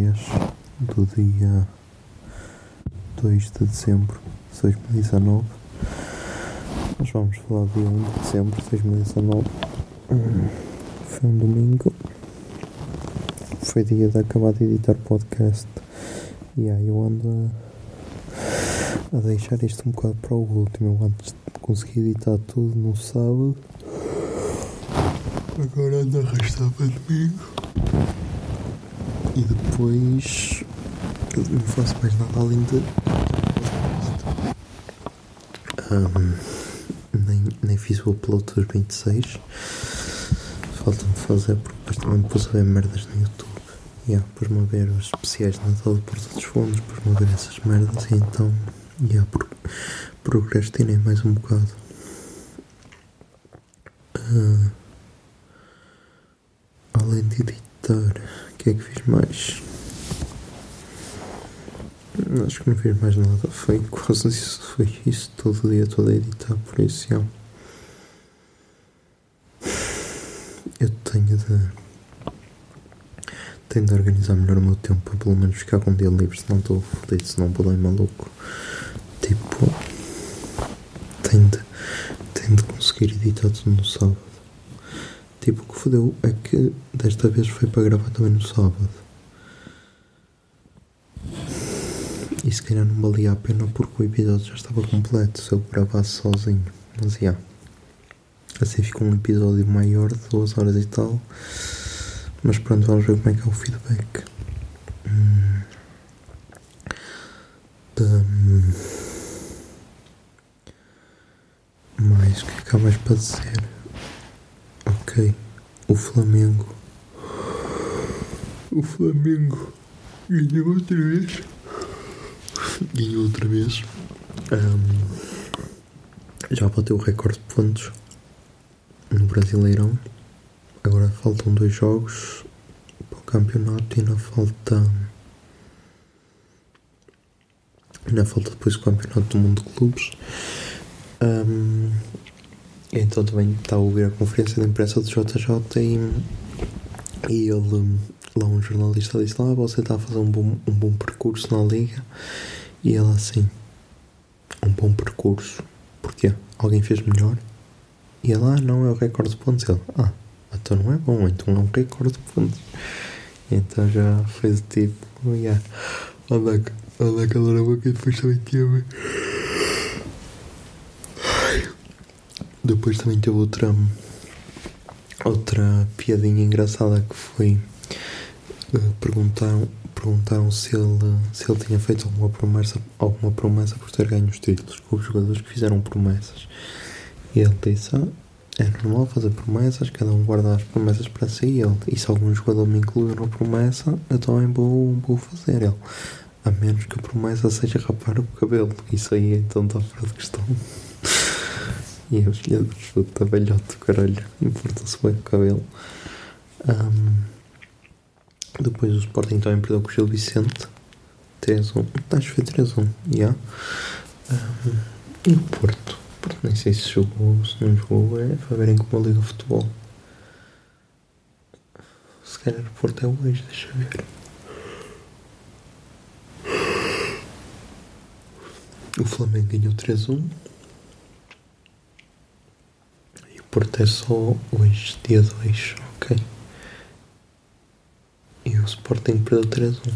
3 do dia 2 de dezembro de 2019. Nós vamos falar do dia 1 de dezembro de 2019. Hum, Foi um domingo, foi dia de acabar de editar podcast e aí eu ando a, a deixar isto um bocado para o último. Antes de conseguir editar tudo no sábado. Agora ando a arrastar para domingo. E depois. Eu não faço mais nada além de. Ahm, nem, nem fiz o upload dos 26. Falta-me fazer porque depois também pus a ver merdas no YouTube. Yeah, pus-me a ver os especiais de Natal de Porta dos Fundos, pus-me a ver essas merdas e então. Yeah, pro, procrastinei mais um bocado Além de editar, o que é que fiz mais? Acho que não fiz mais nada. Foi quase isso. Foi isso todo o dia todo a editar. Por isso, já. Eu tenho de. Tenho de organizar melhor o meu tempo para pelo menos ficar com um dia livre. Senão estou fodido, senão vou maluco. Tipo. Tenho de. Tenho de conseguir editar tudo no sábado. Tipo, o que fodeu é que desta vez foi para gravar também no sábado. E se calhar não valia a pena porque o episódio já estava completo se eu gravasse sozinho. Mas já. Assim ficou um episódio maior de duas horas e tal. Mas pronto, vamos ver como é que é o feedback. Hum. Hum. Mais, o que é que há mais para dizer? Ok, o Flamengo. O Flamengo ganhou outra vez. Ganhou outra vez. Ahm, já bateu o recorde de pontos no Brasileirão. Agora faltam dois jogos para o campeonato e ainda falta. Ainda falta depois o campeonato do mundo de clubes. Ahm, então também está a ouvir a conferência de imprensa do JJ e, e ele, lá um jornalista disse lá, você está a fazer um bom, um bom percurso na liga e ele assim, um bom percurso, porquê? Alguém fez melhor? E ele, ah não, é o recorde de pontos, ele, ah, então não é bom, então é um recorde de pontos. Então já fez tipo, yeah, olha, olha aquela na boca e depois também teve. Depois também teve outra outra piadinha engraçada que foi uh, perguntaram, perguntaram se ele, se ele tinha feito alguma promessa, alguma promessa por ter ganho os títulos com os jogadores que fizeram promessas. E ele disse, ah, é normal fazer promessas, cada um guarda as promessas para si e ele, e se algum jogador me incluir na promessa, eu também vou, vou fazer ele. A menos que a promessa seja rapar o cabelo. Isso aí então está fora de questão. E a filha do chuta, velhote, caralho, importa-se bem o cabelo. Ahm, depois o Sporting também perdeu com o Gil Vicente. 3-1. Acho que foi 3-1, já. Ahm, e o Porto? O Porto nem sei se jogou, se não jogou, é para verem como liga o futebol. Se calhar o Porto é hoje, deixa eu ver. O Flamengo ganhou 3-1. E o Porto é só hoje, dia 2, ok. Sporting perdeu 3-1.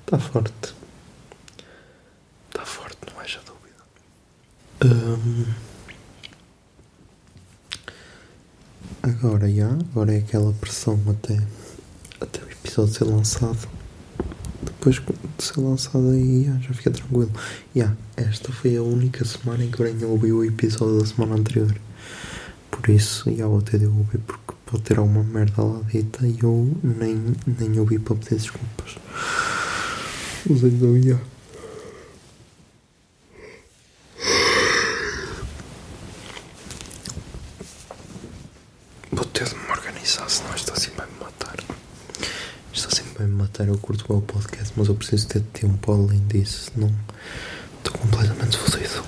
Está forte. Está forte, não haja dúvida. Hum, agora, já, agora é aquela pressão até, até o episódio ser lançado. Depois de ser lançado aí, já, já fica tranquilo. Já, esta foi a única semana em que o Brenha ouviu o episódio da semana anterior. Por isso, já vou ter de ouvir porque pode ter alguma merda lá dita e eu nem, nem ouvi para pedir desculpas. Mas então, já. Vou ter de me organizar, senão isto assim vai vai me matar. Eu curto o podcast, mas eu preciso ter tempo além disso, senão estou completamente fodido.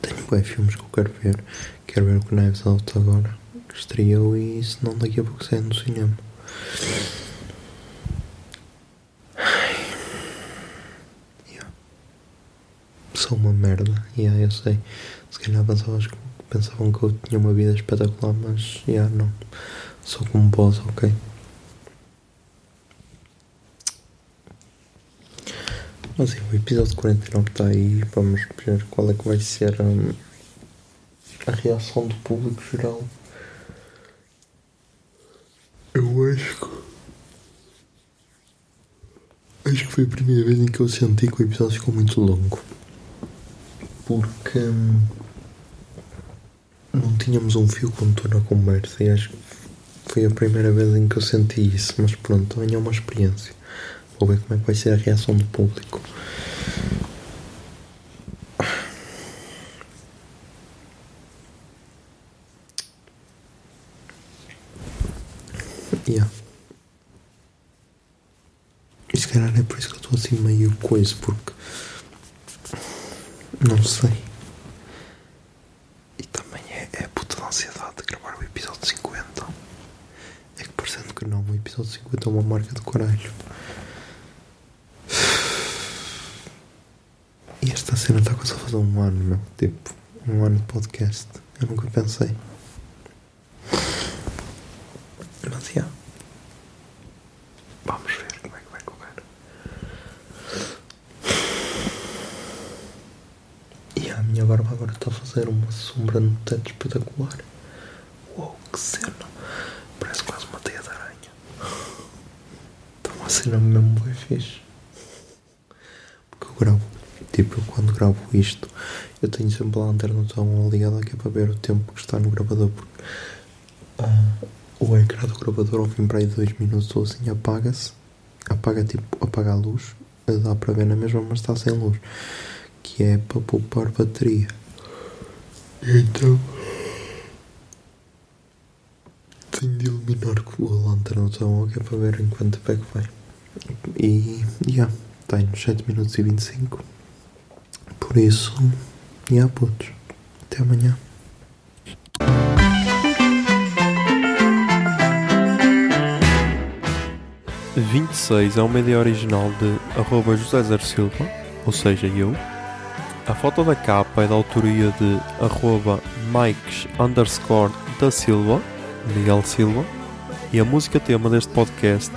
Tenho bem filmes que eu quero ver. Quero ver o Knives Out agora, que estreou, e senão daqui a pouco sai no cinema. Sou uma merda, yeah, eu sei. Se calhar pensavas pensavam que eu tinha uma vida espetacular, mas já yeah, não. Sou como boss, ok? Sim, o episódio 49 está aí. Vamos ver qual é que vai ser hum, a reação do público geral. Eu acho que. Acho que foi a primeira vez em que eu senti que o episódio ficou muito longo. Porque. hum, não tínhamos um fio condutor na conversa e acho que foi a primeira vez em que eu senti isso, mas pronto, também é uma experiência. Vou ver como é que vai ser a reação do público. Yeah. E se calhar é por isso que eu estou assim meio coisa, porque não sei. E também é, é a puta de ansiedade de gravar o episódio 50. É que parecendo que não, o episódio 50 é uma marca do caralho. E esta cena está quase a fazer um ano, meu. Tipo, um ano de podcast. Eu nunca pensei. Mas já. Vamos ver como é que vai correr. E a minha barba agora está a fazer uma sombra no teto espetacular. Uou, que cena! Parece quase uma teia de aranha. Está uma cena mesmo bem fixe. Porque eu gravo, tipo, eu quando gravo isto, eu tenho sempre a lanterna tão ligada que é para ver o tempo que está no gravador. Porque ah, o ecrã do gravador, ao fim para aí 2 minutos ou assim, apaga-se. Apaga, tipo, apaga a luz. Dá para ver na mesma, mas está sem luz que é para poupar bateria. Então tenho de iluminar com a lanterna do telemóvel que é para ver em quanto tempo é que vai. E yeah, nos 7 minutos e 25. Por isso, já yeah, putos. Até amanhã. e 26 é uma ideia original de arroba José Zer Silva, ou seja, eu. A foto da capa é da autoria de arroba Mikes underscore da Silva, Miguel Silva, e a música tema deste podcast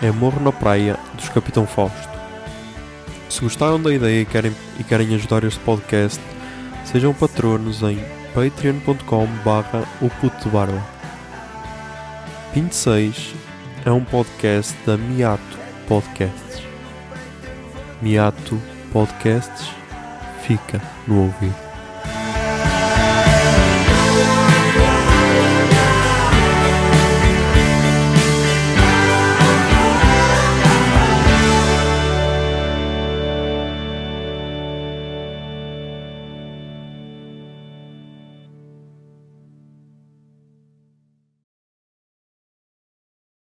é Morro na Praia, dos Capitão Fausto. Se gostaram da ideia e querem, e querem ajudar este podcast, sejam patronos em patreon.com barra o puto barba. 26 é um podcast da Miato Podcasts. Miato Podcasts fica no ouvido.